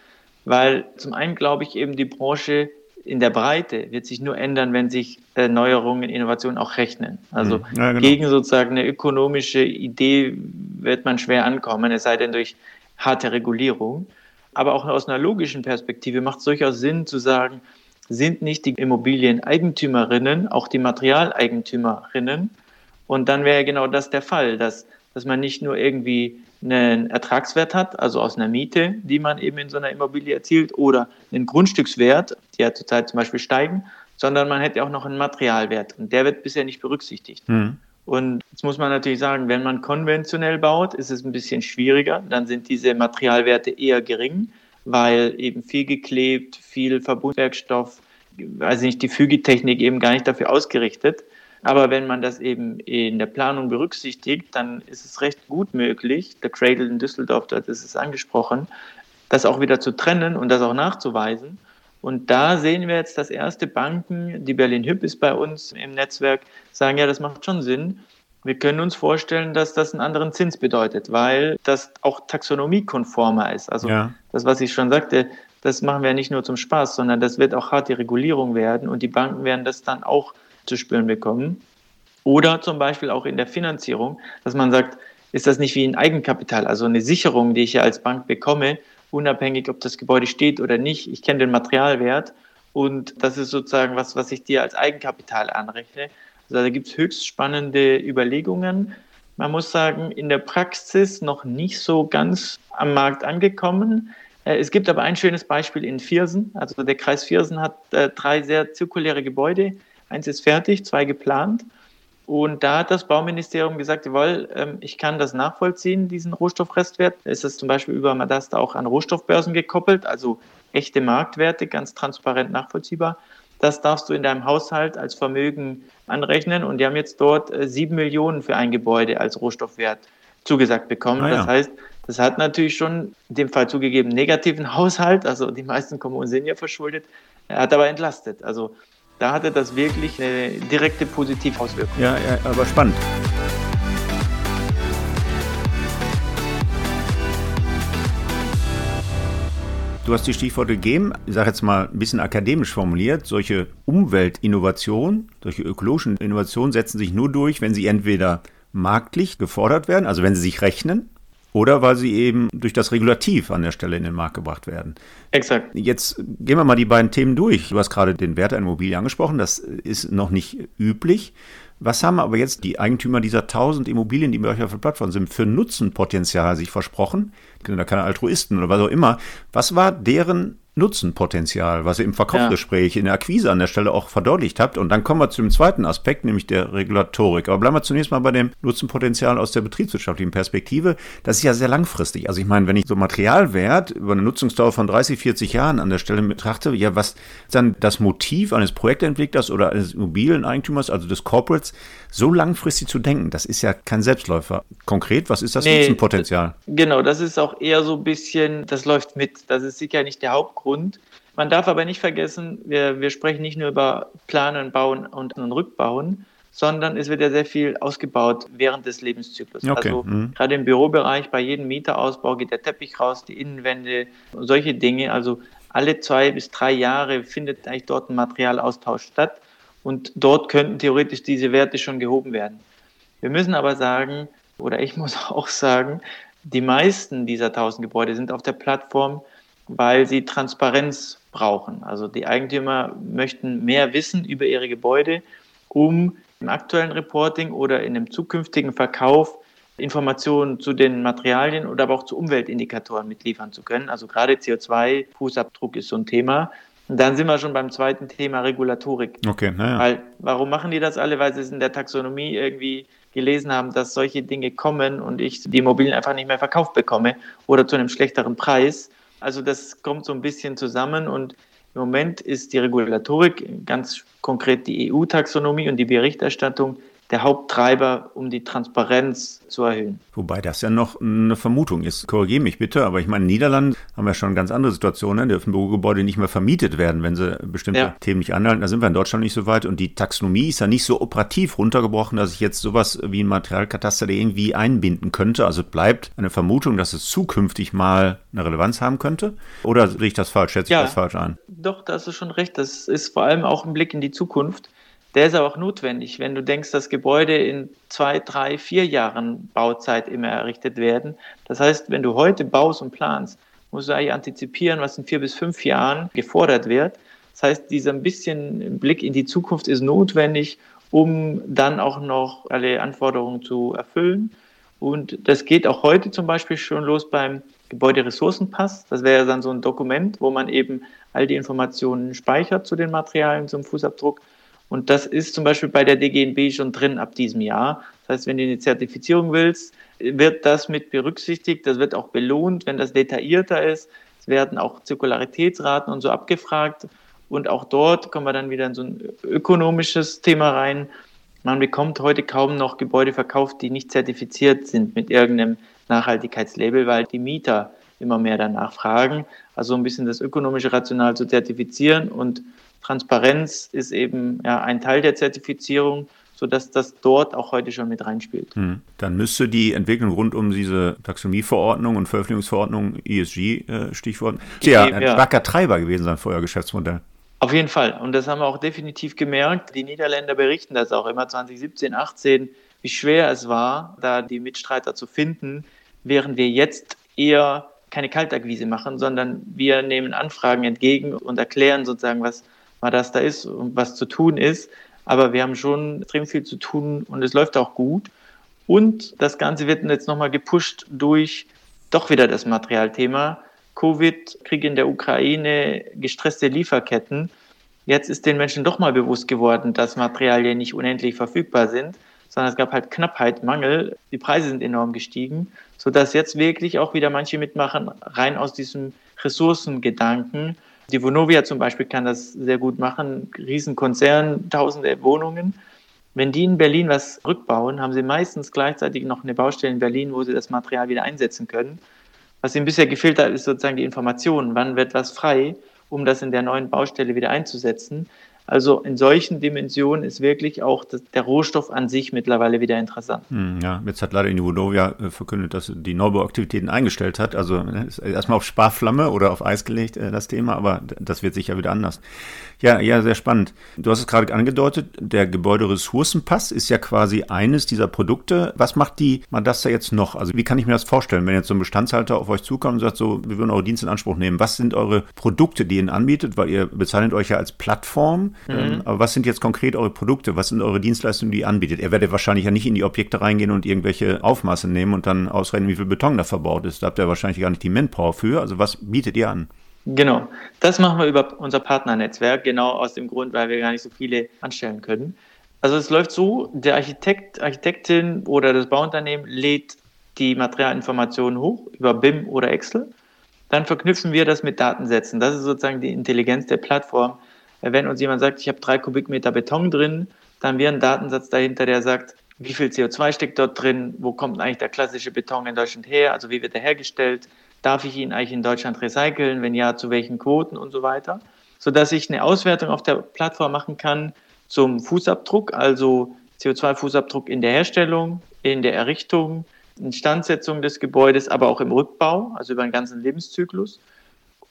weil zum einen glaube ich eben, die Branche in der Breite wird sich nur ändern, wenn sich äh, Neuerungen, Innovationen auch rechnen. Also mhm. ja, genau. gegen sozusagen eine ökonomische Idee wird man schwer ankommen, es sei denn durch harte Regulierung. Aber auch aus einer logischen Perspektive macht es durchaus Sinn zu sagen, sind nicht die Immobilieneigentümerinnen auch die Materialeigentümerinnen? Und dann wäre genau das der Fall, dass, dass man nicht nur irgendwie einen Ertragswert hat, also aus einer Miete, die man eben in so einer Immobilie erzielt, oder einen Grundstückswert, die ja zurzeit zum Beispiel steigen, sondern man hätte auch noch einen Materialwert und der wird bisher nicht berücksichtigt. Mhm. Und jetzt muss man natürlich sagen, wenn man konventionell baut, ist es ein bisschen schwieriger. Dann sind diese Materialwerte eher gering, weil eben viel geklebt, viel Verbundwerkstoff, weiß nicht, die Fügetechnik eben gar nicht dafür ausgerichtet. Aber wenn man das eben in der Planung berücksichtigt, dann ist es recht gut möglich, der Cradle in Düsseldorf, dort ist es angesprochen, das auch wieder zu trennen und das auch nachzuweisen. Und da sehen wir jetzt, dass erste Banken, die Berlin Hüb ist bei uns im Netzwerk, sagen, ja, das macht schon Sinn. Wir können uns vorstellen, dass das einen anderen Zins bedeutet, weil das auch taxonomiekonformer ist. Also ja. das, was ich schon sagte, das machen wir nicht nur zum Spaß, sondern das wird auch harte Regulierung werden und die Banken werden das dann auch zu spüren bekommen. Oder zum Beispiel auch in der Finanzierung, dass man sagt, ist das nicht wie ein Eigenkapital, also eine Sicherung, die ich ja als Bank bekomme, unabhängig, ob das Gebäude steht oder nicht. Ich kenne den Materialwert und das ist sozusagen was, was ich dir als Eigenkapital anrechne. Also da gibt es höchst spannende Überlegungen. Man muss sagen, in der Praxis noch nicht so ganz am Markt angekommen. Äh, es gibt aber ein schönes Beispiel in Viersen. Also der Kreis Viersen hat äh, drei sehr zirkuläre Gebäude Eins ist fertig, zwei geplant. Und da hat das Bauministerium gesagt, jawohl, ähm, ich kann das nachvollziehen, diesen Rohstoffrestwert. Da ist das zum Beispiel über Madasta auch an Rohstoffbörsen gekoppelt, also echte Marktwerte, ganz transparent nachvollziehbar. Das darfst du in deinem Haushalt als Vermögen anrechnen. Und die haben jetzt dort äh, sieben Millionen für ein Gebäude als Rohstoffwert zugesagt bekommen. Ah, ja. Das heißt, das hat natürlich schon in dem Fall zugegeben negativen Haushalt. Also die meisten Kommunen sind ja verschuldet. Er hat aber entlastet. Also da hatte das wirklich eine direkte positive Auswirkung. Ja, ja aber spannend. Du hast die Stichworte gegeben, ich sage jetzt mal ein bisschen akademisch formuliert, solche Umweltinnovationen, solche ökologischen Innovationen setzen sich nur durch, wenn sie entweder marktlich gefordert werden, also wenn sie sich rechnen, oder weil sie eben durch das Regulativ an der Stelle in den Markt gebracht werden. Exakt. Jetzt gehen wir mal die beiden Themen durch. Du hast gerade den Wert der Immobilie angesprochen, das ist noch nicht üblich. Was haben aber jetzt die Eigentümer dieser 1000 Immobilien, die bei euch auf der Plattform sind, für Nutzenpotenzial sich versprochen? Da keine Altruisten oder was auch immer. Was war deren Nutzenpotenzial, was ihr im Verkaufsgespräch, ja. in der Akquise an der Stelle auch verdeutlicht habt. Und dann kommen wir zu dem zweiten Aspekt, nämlich der Regulatorik. Aber bleiben wir zunächst mal bei dem Nutzenpotenzial aus der betriebswirtschaftlichen Perspektive. Das ist ja sehr langfristig. Also ich meine, wenn ich so Materialwert über eine Nutzungsdauer von 30, 40 Jahren an der Stelle betrachte, ja, was dann das Motiv eines Projektentwicklers oder eines Immobilieneigentümers, also des Corporates, so langfristig zu denken, das ist ja kein Selbstläufer. Konkret, was ist das nee, Nutzenpotenzial? Genau, das ist auch eher so ein bisschen, das läuft mit. Das ist sicher nicht der Hauptgrund. Man darf aber nicht vergessen, wir, wir sprechen nicht nur über Planen, Bauen und, und Rückbauen, sondern es wird ja sehr viel ausgebaut während des Lebenszyklus. Okay. Also mhm. gerade im Bürobereich, bei jedem Mieterausbau geht der Teppich raus, die Innenwände, solche Dinge. Also alle zwei bis drei Jahre findet eigentlich dort ein Materialaustausch statt. Und dort könnten theoretisch diese Werte schon gehoben werden. Wir müssen aber sagen, oder ich muss auch sagen, die meisten dieser 1000 Gebäude sind auf der Plattform, weil sie Transparenz brauchen. Also die Eigentümer möchten mehr wissen über ihre Gebäude, um im aktuellen Reporting oder in dem zukünftigen Verkauf Informationen zu den Materialien oder aber auch zu Umweltindikatoren mitliefern zu können. Also gerade CO2-Fußabdruck ist so ein Thema. Und dann sind wir schon beim zweiten Thema Regulatorik. Okay, naja. Weil, warum machen die das alle? Weil sie es in der Taxonomie irgendwie gelesen haben, dass solche Dinge kommen und ich die Immobilien einfach nicht mehr verkauft bekomme oder zu einem schlechteren Preis. Also das kommt so ein bisschen zusammen und im Moment ist die Regulatorik, ganz konkret die EU-Taxonomie und die Berichterstattung der Haupttreiber, um die Transparenz zu erhöhen. Wobei das ja noch eine Vermutung ist. Korrigiere mich bitte, aber ich meine, in Niederlanden haben wir schon ganz andere Situationen. Da dürfen Bürogebäude nicht mehr vermietet werden, wenn sie bestimmte ja. Themen nicht anhalten. Da sind wir in Deutschland nicht so weit. Und die Taxonomie ist ja nicht so operativ runtergebrochen, dass ich jetzt sowas wie ein Materialkataster irgendwie einbinden könnte. Also bleibt eine Vermutung, dass es zukünftig mal eine Relevanz haben könnte. Oder sehe ich das falsch? Schätze ich das falsch ein? Doch, da hast du schon recht. Das ist vor allem auch ein Blick in die Zukunft der ist aber auch notwendig. Wenn du denkst, dass Gebäude in zwei, drei, vier Jahren Bauzeit immer errichtet werden. Das heißt, wenn du heute baust und planst, musst du eigentlich antizipieren, was in vier bis fünf Jahren gefordert wird. Das heißt, dieser ein bisschen Blick in die Zukunft ist notwendig, um dann auch noch alle Anforderungen zu erfüllen. Und das geht auch heute zum Beispiel schon los beim Gebäuderessourcenpass. Das wäre dann so ein Dokument, wo man eben all die Informationen speichert zu den Materialien zum Fußabdruck und das ist zum Beispiel bei der DGNB schon drin ab diesem Jahr. Das heißt, wenn du eine Zertifizierung willst, wird das mit berücksichtigt. Das wird auch belohnt, wenn das detaillierter ist. Es werden auch Zirkularitätsraten und so abgefragt. Und auch dort kommen wir dann wieder in so ein ökonomisches Thema rein. Man bekommt heute kaum noch Gebäude verkauft, die nicht zertifiziert sind mit irgendeinem Nachhaltigkeitslabel, weil die Mieter immer mehr danach fragen. Also ein bisschen das ökonomische Rational zu zertifizieren und Transparenz ist eben ja, ein Teil der Zertifizierung, sodass das dort auch heute schon mit reinspielt. Hm. Dann müsste die Entwicklung rund um diese Taxonomieverordnung und Veröffentlichungsverordnung, ESG-Stichwort, äh, ja ein starker Treiber gewesen sein für euer Geschäftsmodell. Auf jeden Fall. Und das haben wir auch definitiv gemerkt. Die Niederländer berichten das auch immer 2017, 18, wie schwer es war, da die Mitstreiter zu finden, während wir jetzt eher keine Kaltakquise machen, sondern wir nehmen Anfragen entgegen und erklären sozusagen, was mal das da ist und was zu tun ist. Aber wir haben schon extrem viel zu tun und es läuft auch gut. Und das Ganze wird jetzt nochmal gepusht durch doch wieder das Materialthema. Covid, Krieg in der Ukraine, gestresste Lieferketten. Jetzt ist den Menschen doch mal bewusst geworden, dass Materialien nicht unendlich verfügbar sind, sondern es gab halt Knappheit, Mangel. Die Preise sind enorm gestiegen, sodass jetzt wirklich auch wieder manche mitmachen, rein aus diesem Ressourcengedanken die Vonovia zum Beispiel kann das sehr gut machen. Riesenkonzern, tausende Wohnungen. Wenn die in Berlin was rückbauen, haben sie meistens gleichzeitig noch eine Baustelle in Berlin, wo sie das Material wieder einsetzen können. Was ihnen bisher gefehlt hat, ist sozusagen die Information. Wann wird was frei, um das in der neuen Baustelle wieder einzusetzen? Also in solchen Dimensionen ist wirklich auch das, der Rohstoff an sich mittlerweile wieder interessant. Hm, ja, jetzt hat leider Innovodovia äh, verkündet, dass die Neubauaktivitäten eingestellt hat. Also ne, erstmal auf Sparflamme oder auf Eis gelegt, äh, das Thema, aber das wird sicher wieder anders. Ja, ja, sehr spannend. Du hast es gerade angedeutet, der Gebäuderessourcenpass ist ja quasi eines dieser Produkte. Was macht die Madasta jetzt noch? Also wie kann ich mir das vorstellen, wenn jetzt so ein Bestandshalter auf euch zukommt und sagt, so, wir würden eure Dienste in Anspruch nehmen. Was sind eure Produkte, die ihr anbietet? Weil ihr bezeichnet euch ja als Plattform. Mhm. Ähm, aber was sind jetzt konkret eure Produkte? Was sind eure Dienstleistungen, die ihr anbietet? Ihr werdet wahrscheinlich ja nicht in die Objekte reingehen und irgendwelche Aufmaße nehmen und dann ausrechnen, wie viel Beton da verbaut ist. Da habt ihr wahrscheinlich gar nicht die Manpower für. Also was bietet ihr an? Genau, das machen wir über unser Partnernetzwerk, genau aus dem Grund, weil wir gar nicht so viele anstellen können. Also es läuft so, der Architekt, Architektin oder das Bauunternehmen lädt die Materialinformationen hoch über BIM oder Excel. Dann verknüpfen wir das mit Datensätzen. Das ist sozusagen die Intelligenz der Plattform. Wenn uns jemand sagt, ich habe drei Kubikmeter Beton drin, dann haben wir einen Datensatz dahinter, der sagt, wie viel CO2 steckt dort drin, wo kommt eigentlich der klassische Beton in Deutschland her, also wie wird er hergestellt, Darf ich ihn eigentlich in Deutschland recyceln? Wenn ja, zu welchen Quoten und so weiter? Sodass ich eine Auswertung auf der Plattform machen kann zum Fußabdruck, also CO2-Fußabdruck in der Herstellung, in der Errichtung, Instandsetzung des Gebäudes, aber auch im Rückbau, also über den ganzen Lebenszyklus.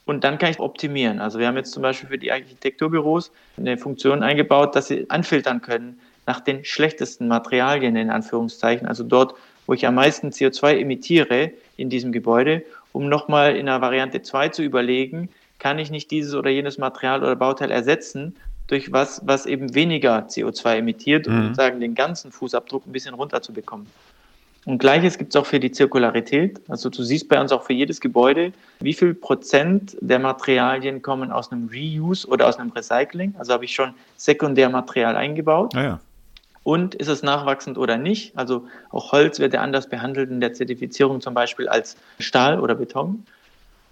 Und dann kann ich optimieren. Also wir haben jetzt zum Beispiel für die Architekturbüros eine Funktion eingebaut, dass sie anfiltern können nach den schlechtesten Materialien in Anführungszeichen, also dort, wo ich am meisten CO2 emitiere in diesem Gebäude um nochmal in der Variante 2 zu überlegen, kann ich nicht dieses oder jenes Material oder Bauteil ersetzen durch was, was eben weniger CO2 emittiert, um mhm. sozusagen den ganzen Fußabdruck ein bisschen runterzubekommen. Und gleiches gibt es auch für die Zirkularität. Also du siehst bei uns auch für jedes Gebäude, wie viel Prozent der Materialien kommen aus einem Reuse oder aus einem Recycling. Also habe ich schon Sekundärmaterial eingebaut. Ah ja. Und ist es nachwachsend oder nicht? Also auch Holz wird ja anders behandelt in der Zertifizierung zum Beispiel als Stahl oder Beton.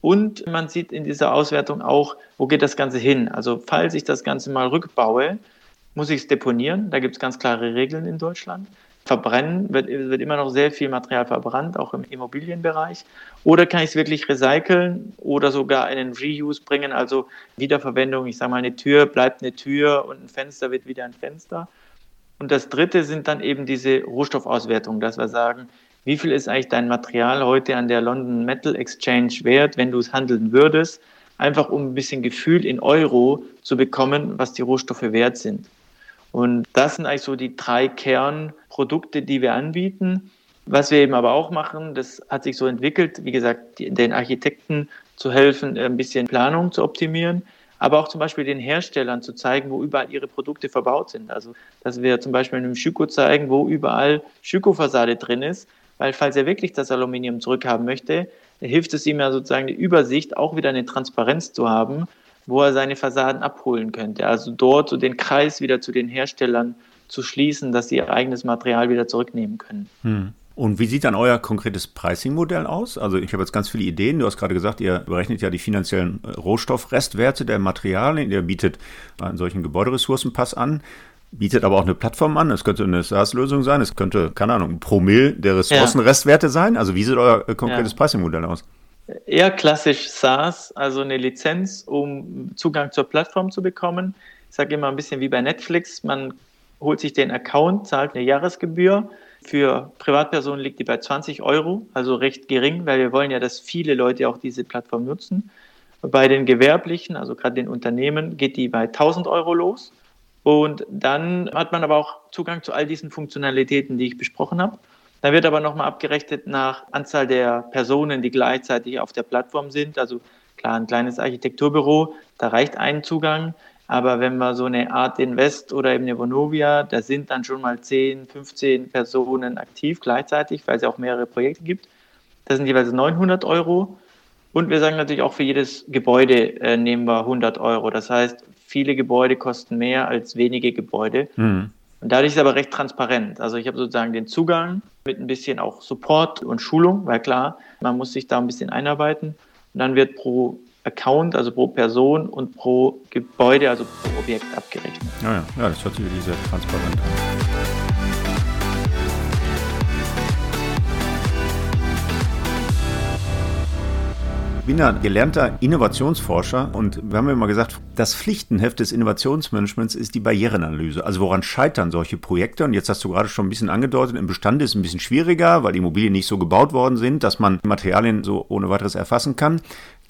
Und man sieht in dieser Auswertung auch, wo geht das Ganze hin? Also falls ich das Ganze mal rückbaue, muss ich es deponieren. Da gibt es ganz klare Regeln in Deutschland. Verbrennen wird, wird immer noch sehr viel Material verbrannt, auch im Immobilienbereich. Oder kann ich es wirklich recyceln oder sogar einen Reuse bringen, also Wiederverwendung. Ich sage mal, eine Tür bleibt eine Tür und ein Fenster wird wieder ein Fenster. Und das dritte sind dann eben diese Rohstoffauswertungen, dass wir sagen, wie viel ist eigentlich dein Material heute an der London Metal Exchange wert, wenn du es handeln würdest? Einfach um ein bisschen Gefühl in Euro zu bekommen, was die Rohstoffe wert sind. Und das sind eigentlich so die drei Kernprodukte, die wir anbieten. Was wir eben aber auch machen, das hat sich so entwickelt, wie gesagt, den Architekten zu helfen, ein bisschen Planung zu optimieren, aber auch zum Beispiel den Herstellern zu zeigen, wo überall ihre Produkte verbaut sind. Also, dass wir zum Beispiel in einem Schüko zeigen, wo überall Schüko-Fassade drin ist, weil falls er wirklich das Aluminium zurückhaben möchte, hilft es ihm ja sozusagen eine Übersicht, auch wieder eine Transparenz zu haben wo er seine Fassaden abholen könnte. Also dort so den Kreis wieder zu den Herstellern zu schließen, dass sie ihr eigenes Material wieder zurücknehmen können. Hm. Und wie sieht dann euer konkretes Pricing-Modell aus? Also ich habe jetzt ganz viele Ideen. Du hast gerade gesagt, ihr berechnet ja die finanziellen äh, Rohstoffrestwerte der Materialien. Ihr bietet einen solchen Gebäuderessourcenpass an bietet aber auch eine Plattform an. Es könnte eine SaaS-Lösung sein. Es könnte, keine Ahnung, ein Promille der Ressourcenrestwerte sein. Also wie sieht euer äh, konkretes ja. Pricing-Modell aus? eher klassisch SaaS, also eine Lizenz, um Zugang zur Plattform zu bekommen. Ich sage immer ein bisschen wie bei Netflix, man holt sich den Account, zahlt eine Jahresgebühr. Für Privatpersonen liegt die bei 20 Euro, also recht gering, weil wir wollen ja, dass viele Leute auch diese Plattform nutzen. Bei den Gewerblichen, also gerade den Unternehmen, geht die bei 1000 Euro los. Und dann hat man aber auch Zugang zu all diesen Funktionalitäten, die ich besprochen habe. Da wird aber nochmal abgerechnet nach Anzahl der Personen, die gleichzeitig auf der Plattform sind. Also klar, ein kleines Architekturbüro, da reicht ein Zugang. Aber wenn wir so eine Art Invest oder eben eine Vonovia, da sind dann schon mal 10, 15 Personen aktiv gleichzeitig, weil es ja auch mehrere Projekte gibt. Das sind jeweils 900 Euro. Und wir sagen natürlich auch für jedes Gebäude äh, nehmen wir 100 Euro. Das heißt, viele Gebäude kosten mehr als wenige Gebäude. Mhm. Und dadurch ist es aber recht transparent. Also ich habe sozusagen den Zugang mit ein bisschen auch Support und Schulung, weil klar, man muss sich da ein bisschen einarbeiten. Und dann wird pro Account, also pro Person und pro Gebäude, also pro Objekt abgerechnet. Ja, ja, ja das hört sich wirklich sehr transparent an. Bin ja gelernter Innovationsforscher und wir haben ja immer gesagt, das Pflichtenheft des Innovationsmanagements ist die Barrierenanalyse. Also woran scheitern solche Projekte? Und jetzt hast du gerade schon ein bisschen angedeutet, im Bestand ist es ein bisschen schwieriger, weil die Immobilien nicht so gebaut worden sind, dass man Materialien so ohne weiteres erfassen kann.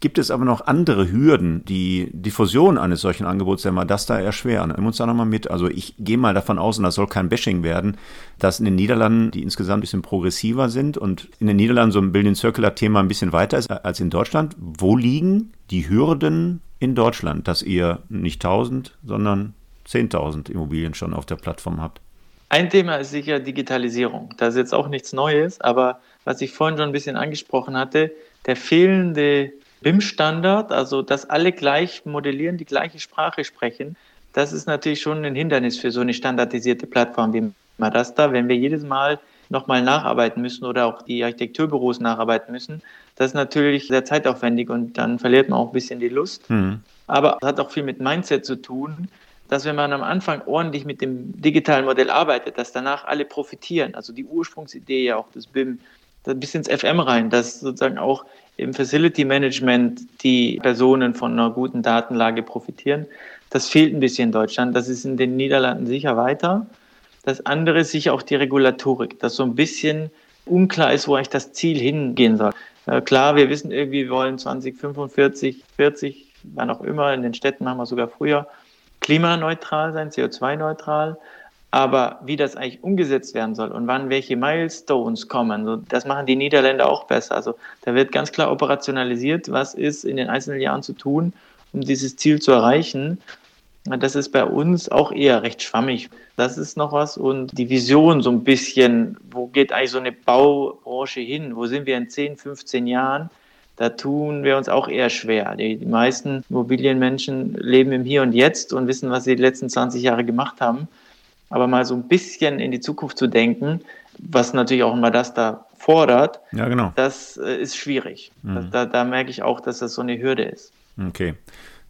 Gibt es aber noch andere Hürden, die Diffusion eines solchen Angebots der Madasta erschweren? Nimm uns da nochmal mit. Also ich gehe mal davon aus, und das soll kein Bashing werden, dass in den Niederlanden, die insgesamt ein bisschen progressiver sind und in den Niederlanden so ein Building Circular Thema ein bisschen weiter ist als in Deutschland. Wo liegen die Hürden in Deutschland, dass ihr nicht 1000, sondern 10.000 Immobilien schon auf der Plattform habt? Ein Thema ist sicher Digitalisierung. Das ist jetzt auch nichts Neues, aber was ich vorhin schon ein bisschen angesprochen hatte, der fehlende BIM-Standard, also dass alle gleich modellieren, die gleiche Sprache sprechen, das ist natürlich schon ein Hindernis für so eine standardisierte Plattform wie Madasta. Wenn wir jedes Mal nochmal nacharbeiten müssen oder auch die Architekturbüros nacharbeiten müssen, das ist natürlich sehr zeitaufwendig und dann verliert man auch ein bisschen die Lust. Mhm. Aber es hat auch viel mit Mindset zu tun, dass wenn man am Anfang ordentlich mit dem digitalen Modell arbeitet, dass danach alle profitieren. Also die Ursprungsidee ja auch des BIM, bis ins FM rein, dass sozusagen auch im Facility Management die Personen von einer guten Datenlage profitieren. Das fehlt ein bisschen in Deutschland. Das ist in den Niederlanden sicher weiter. Das andere ist sicher auch die Regulatorik, dass so ein bisschen unklar ist, wo eigentlich das Ziel hingehen soll. Klar, wir wissen irgendwie, wir wollen 2045, 40, wann auch immer, in den Städten machen wir sogar früher, klimaneutral sein, CO2-neutral. Aber wie das eigentlich umgesetzt werden soll und wann welche Milestones kommen, das machen die Niederländer auch besser. Also da wird ganz klar operationalisiert, was ist in den einzelnen Jahren zu tun, um dieses Ziel zu erreichen. Das ist bei uns auch eher recht schwammig. Das ist noch was. Und die Vision so ein bisschen, wo geht eigentlich so eine Baubranche hin? Wo sind wir in 10, 15 Jahren? Da tun wir uns auch eher schwer. Die, die meisten Immobilienmenschen leben im Hier und Jetzt und wissen, was sie die letzten 20 Jahre gemacht haben. Aber mal so ein bisschen in die Zukunft zu denken, was natürlich auch immer das da fordert, ja, genau. das äh, ist schwierig. Mhm. Da, da merke ich auch, dass das so eine Hürde ist. Okay.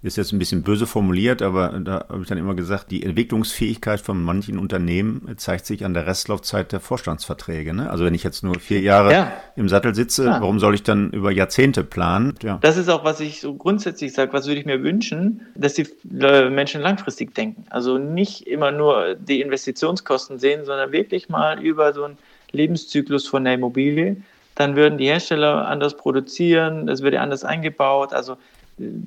Ist jetzt ein bisschen böse formuliert, aber da habe ich dann immer gesagt, die Entwicklungsfähigkeit von manchen Unternehmen zeigt sich an der Restlaufzeit der Vorstandsverträge. Ne? Also wenn ich jetzt nur vier Jahre ja. im Sattel sitze, ja. warum soll ich dann über Jahrzehnte planen? Ja. Das ist auch, was ich so grundsätzlich sage, was würde ich mir wünschen, dass die Menschen langfristig denken. Also nicht immer nur die Investitionskosten sehen, sondern wirklich mal über so einen Lebenszyklus von der Immobilie. Dann würden die Hersteller anders produzieren, es würde anders eingebaut. Also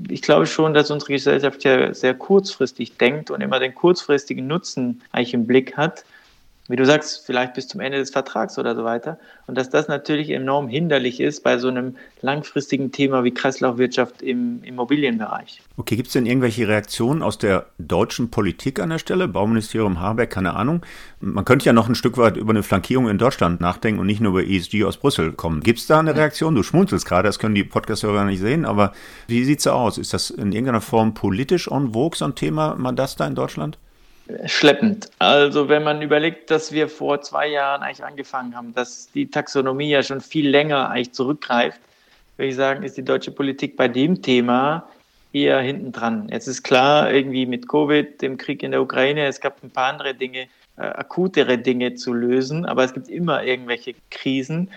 ich glaube schon, dass unsere Gesellschaft ja sehr kurzfristig denkt und immer den kurzfristigen Nutzen eigentlich im Blick hat wie du sagst, vielleicht bis zum Ende des Vertrags oder so weiter. Und dass das natürlich enorm hinderlich ist bei so einem langfristigen Thema wie Kreislaufwirtschaft im Immobilienbereich. Okay, gibt es denn irgendwelche Reaktionen aus der deutschen Politik an der Stelle? Bauministerium Habeck, keine Ahnung. Man könnte ja noch ein Stück weit über eine Flankierung in Deutschland nachdenken und nicht nur über ESG aus Brüssel kommen. Gibt es da eine Reaktion? Du schmunzelst gerade, das können die Podcast-Hörer nicht sehen, aber wie sieht es aus? Ist das in irgendeiner Form politisch en vogue, so ein Thema, man das da in Deutschland? Schleppend. Also wenn man überlegt, dass wir vor zwei Jahren eigentlich angefangen haben, dass die Taxonomie ja schon viel länger eigentlich zurückgreift, würde ich sagen, ist die deutsche Politik bei dem Thema eher hinten dran. Jetzt ist klar, irgendwie mit Covid, dem Krieg in der Ukraine, es gab ein paar andere Dinge, äh, akutere Dinge zu lösen, aber es gibt immer irgendwelche Krisen.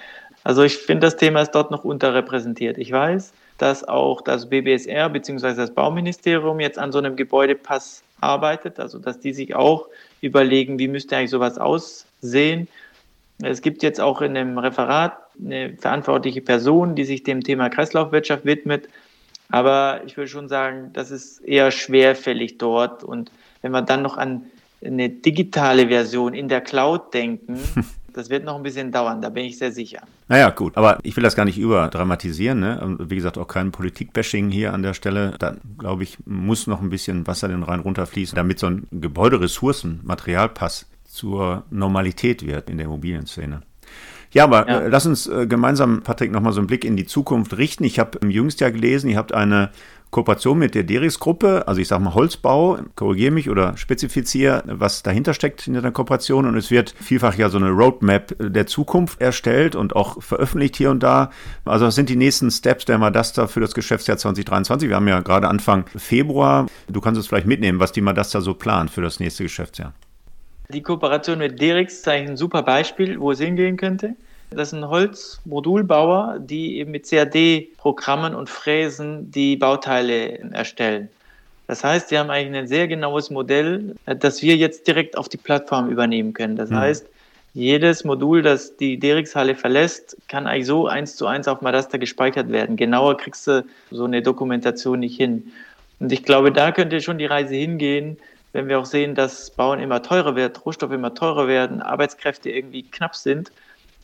Also ich finde, das Thema ist dort noch unterrepräsentiert. Ich weiß, dass auch das BBSR bzw. das Bauministerium jetzt an so einem Gebäudepass arbeitet, also dass die sich auch überlegen, wie müsste eigentlich sowas aussehen. Es gibt jetzt auch in dem Referat eine verantwortliche Person, die sich dem Thema Kreislaufwirtschaft widmet. Aber ich würde schon sagen, das ist eher schwerfällig dort. Und wenn wir dann noch an eine digitale Version in der Cloud denken, Das wird noch ein bisschen dauern, da bin ich sehr sicher. Naja, gut, aber ich will das gar nicht überdramatisieren. Ne? Wie gesagt, auch kein Politik-Bashing hier an der Stelle. Da, glaube ich, muss noch ein bisschen Wasser den Rhein runterfließen, damit so ein Gebäuderessourcen, Materialpass zur Normalität wird in der Immobilienszene. Ja, aber ja. Äh, lass uns äh, gemeinsam, Patrick, nochmal so einen Blick in die Zukunft richten. Ich habe im jüngsten Jahr gelesen, ihr habt eine Kooperation mit der Derix-Gruppe, also ich sage mal Holzbau, korrigiere mich oder spezifiziere, was dahinter steckt in der Kooperation und es wird vielfach ja so eine Roadmap der Zukunft erstellt und auch veröffentlicht hier und da. Also was sind die nächsten Steps der Madasta für das Geschäftsjahr 2023? Wir haben ja gerade Anfang Februar. Du kannst es vielleicht mitnehmen, was die Madasta so plant für das nächste Geschäftsjahr. Die Kooperation mit Derix ist ein super Beispiel, wo es hingehen könnte. Das sind Holzmodulbauer, die eben mit CAD-Programmen und Fräsen die Bauteile erstellen. Das heißt, sie haben eigentlich ein sehr genaues Modell, das wir jetzt direkt auf die Plattform übernehmen können. Das mhm. heißt, jedes Modul, das die Derix-Halle verlässt, kann eigentlich so eins zu eins auf Madasta gespeichert werden. Genauer kriegst du so eine Dokumentation nicht hin. Und ich glaube, da könnte schon die Reise hingehen, wenn wir auch sehen, dass Bauen immer teurer wird, Rohstoffe immer teurer werden, Arbeitskräfte irgendwie knapp sind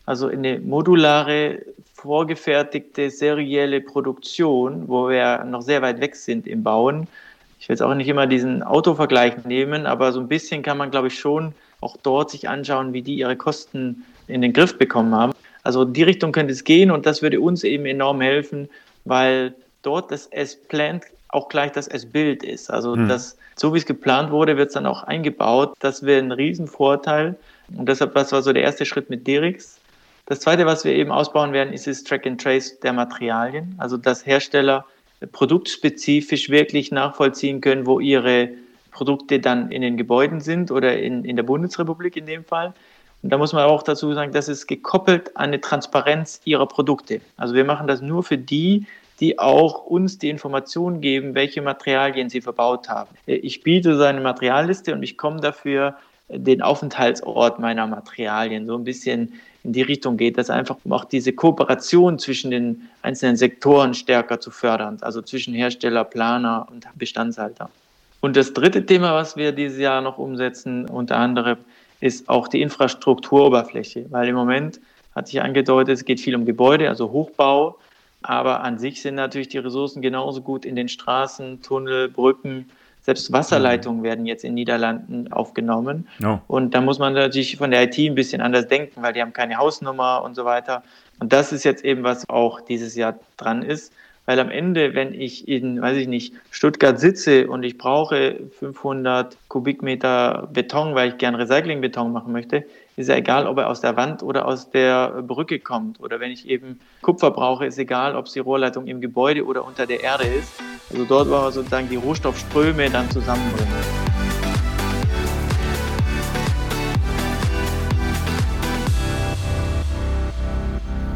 also eine modulare, vorgefertigte, serielle Produktion, wo wir noch sehr weit weg sind im Bauen. Ich will jetzt auch nicht immer diesen Autovergleich nehmen, aber so ein bisschen kann man, glaube ich, schon auch dort sich anschauen, wie die ihre Kosten in den Griff bekommen haben. Also in die Richtung könnte es gehen und das würde uns eben enorm helfen, weil dort das S-Plant auch gleich das S-Bild ist. Also hm. das, so wie es geplant wurde, wird es dann auch eingebaut. Das wäre ein Riesenvorteil. Und deshalb, das war so der erste Schritt mit Derix. Das zweite, was wir eben ausbauen werden, ist das Track and Trace der Materialien. Also, dass Hersteller produktspezifisch wirklich nachvollziehen können, wo ihre Produkte dann in den Gebäuden sind oder in, in der Bundesrepublik in dem Fall. Und da muss man auch dazu sagen, das ist gekoppelt an eine Transparenz ihrer Produkte. Also wir machen das nur für die, die auch uns die Informationen geben, welche Materialien sie verbaut haben. Ich biete so eine Materialliste und ich komme dafür den Aufenthaltsort meiner Materialien so ein bisschen in die Richtung geht, dass einfach auch diese Kooperation zwischen den einzelnen Sektoren stärker zu fördern, also zwischen Hersteller, Planer und Bestandshalter. Und das dritte Thema, was wir dieses Jahr noch umsetzen, unter anderem, ist auch die Infrastrukturoberfläche, weil im Moment hatte ich angedeutet, es geht viel um Gebäude, also Hochbau, aber an sich sind natürlich die Ressourcen genauso gut in den Straßen, Tunnel, Brücken, selbst Wasserleitungen werden jetzt in Niederlanden aufgenommen. Ja. Und da muss man natürlich von der IT ein bisschen anders denken, weil die haben keine Hausnummer und so weiter. Und das ist jetzt eben, was auch dieses Jahr dran ist. Weil am Ende, wenn ich in, weiß ich nicht, Stuttgart sitze und ich brauche 500 Kubikmeter Beton, weil ich gern Recyclingbeton machen möchte, ist ja egal, ob er aus der Wand oder aus der Brücke kommt. Oder wenn ich eben Kupfer brauche, ist egal, ob es die Rohrleitung im Gebäude oder unter der Erde ist. Also dort, wo wir sozusagen die Rohstoffströme dann zusammenbringen.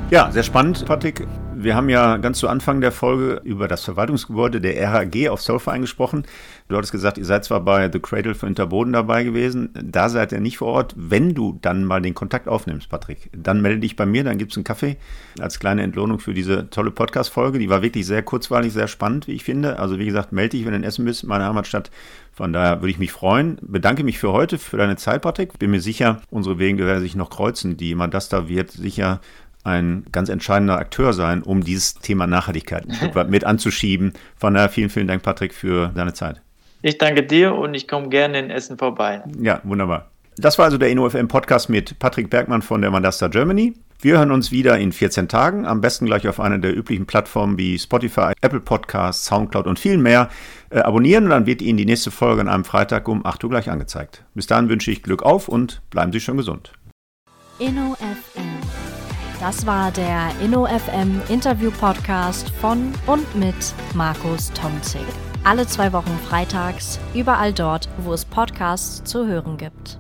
Ja, sehr spannend, Patrick. Wir haben ja ganz zu Anfang der Folge über das Verwaltungsgebäude der RAG auf Solverein gesprochen. Du hattest gesagt, ihr seid zwar bei The Cradle für Unterboden dabei gewesen, da seid ihr nicht vor Ort. Wenn du dann mal den Kontakt aufnimmst, Patrick, dann melde dich bei mir, dann gibt es einen Kaffee als kleine Entlohnung für diese tolle Podcast-Folge. Die war wirklich sehr kurzweilig, sehr spannend, wie ich finde. Also wie gesagt, melde dich, wenn du in Essen bist, meine Heimatstadt. Von daher würde ich mich freuen. Bedanke mich für heute, für deine Zeit, Patrick. Bin mir sicher, unsere Wege werden sich noch kreuzen. Die Madasta wird sicher ein ganz entscheidender Akteur sein, um dieses Thema Nachhaltigkeit mit anzuschieben. Von daher vielen, vielen Dank, Patrick, für deine Zeit. Ich danke dir und ich komme gerne in Essen vorbei. Ja, wunderbar. Das war also der InnoFM Podcast mit Patrick Bergmann von der Mandasta Germany. Wir hören uns wieder in 14 Tagen, am besten gleich auf einer der üblichen Plattformen wie Spotify, Apple Podcasts, Soundcloud und viel mehr. Äh, abonnieren und dann wird Ihnen die nächste Folge an einem Freitag um 8 Uhr gleich angezeigt. Bis dahin wünsche ich Glück auf und bleiben Sie schon gesund. InnoFM das war der InnoFM Interview Podcast von und mit Markus Tomzig. Alle zwei Wochen freitags, überall dort, wo es Podcasts zu hören gibt.